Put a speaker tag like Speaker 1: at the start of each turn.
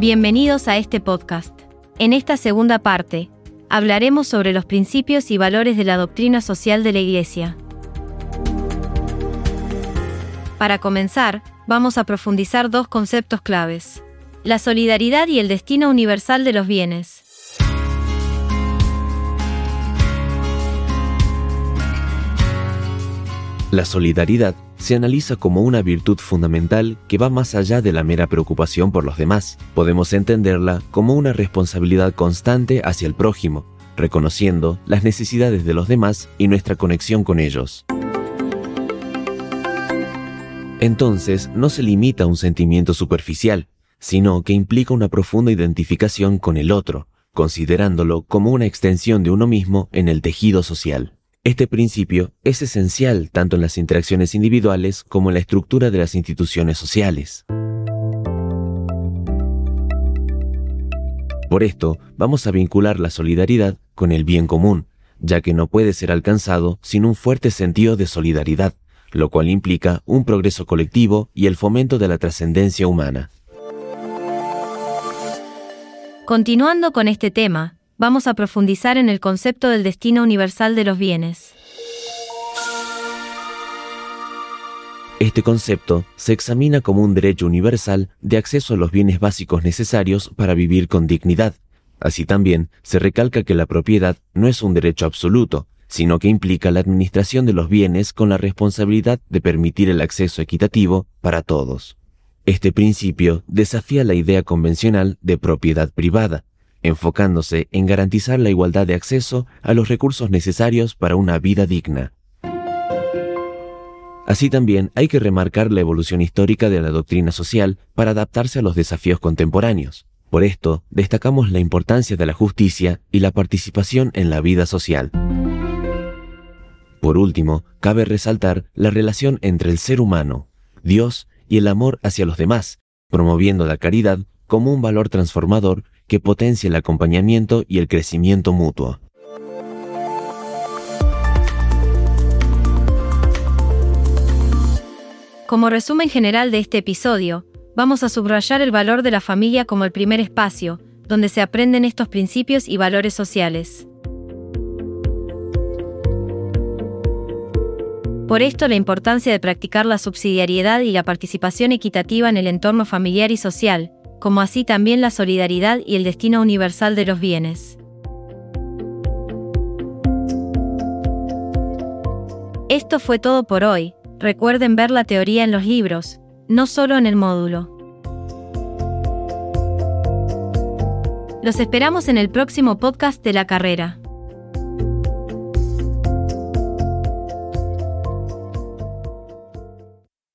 Speaker 1: Bienvenidos a este podcast. En esta segunda parte, hablaremos sobre los principios y valores de la doctrina social de la Iglesia. Para comenzar, vamos a profundizar dos conceptos claves. La solidaridad y el destino universal de los bienes.
Speaker 2: La solidaridad se analiza como una virtud fundamental que va más allá de la mera preocupación por los demás. Podemos entenderla como una responsabilidad constante hacia el prójimo, reconociendo las necesidades de los demás y nuestra conexión con ellos. Entonces, no se limita a un sentimiento superficial, sino que implica una profunda identificación con el otro, considerándolo como una extensión de uno mismo en el tejido social. Este principio es esencial tanto en las interacciones individuales como en la estructura de las instituciones sociales. Por esto, vamos a vincular la solidaridad con el bien común, ya que no puede ser alcanzado sin un fuerte sentido de solidaridad, lo cual implica un progreso colectivo y el fomento de la trascendencia humana.
Speaker 1: Continuando con este tema, vamos a profundizar en el concepto del destino universal de los bienes.
Speaker 2: Este concepto se examina como un derecho universal de acceso a los bienes básicos necesarios para vivir con dignidad. Así también se recalca que la propiedad no es un derecho absoluto, sino que implica la administración de los bienes con la responsabilidad de permitir el acceso equitativo para todos. Este principio desafía la idea convencional de propiedad privada, enfocándose en garantizar la igualdad de acceso a los recursos necesarios para una vida digna. Así también hay que remarcar la evolución histórica de la doctrina social para adaptarse a los desafíos contemporáneos. Por esto, destacamos la importancia de la justicia y la participación en la vida social. Por último, cabe resaltar la relación entre el ser humano, Dios y el amor hacia los demás, promoviendo la caridad como un valor transformador que potencia el acompañamiento y el crecimiento mutuo.
Speaker 1: Como resumen general de este episodio, vamos a subrayar el valor de la familia como el primer espacio, donde se aprenden estos principios y valores sociales. Por esto la importancia de practicar la subsidiariedad y la participación equitativa en el entorno familiar y social, como así también la solidaridad y el destino universal de los bienes. Esto fue todo por hoy, recuerden ver la teoría en los libros, no solo en el módulo. Los esperamos en el próximo podcast de la carrera.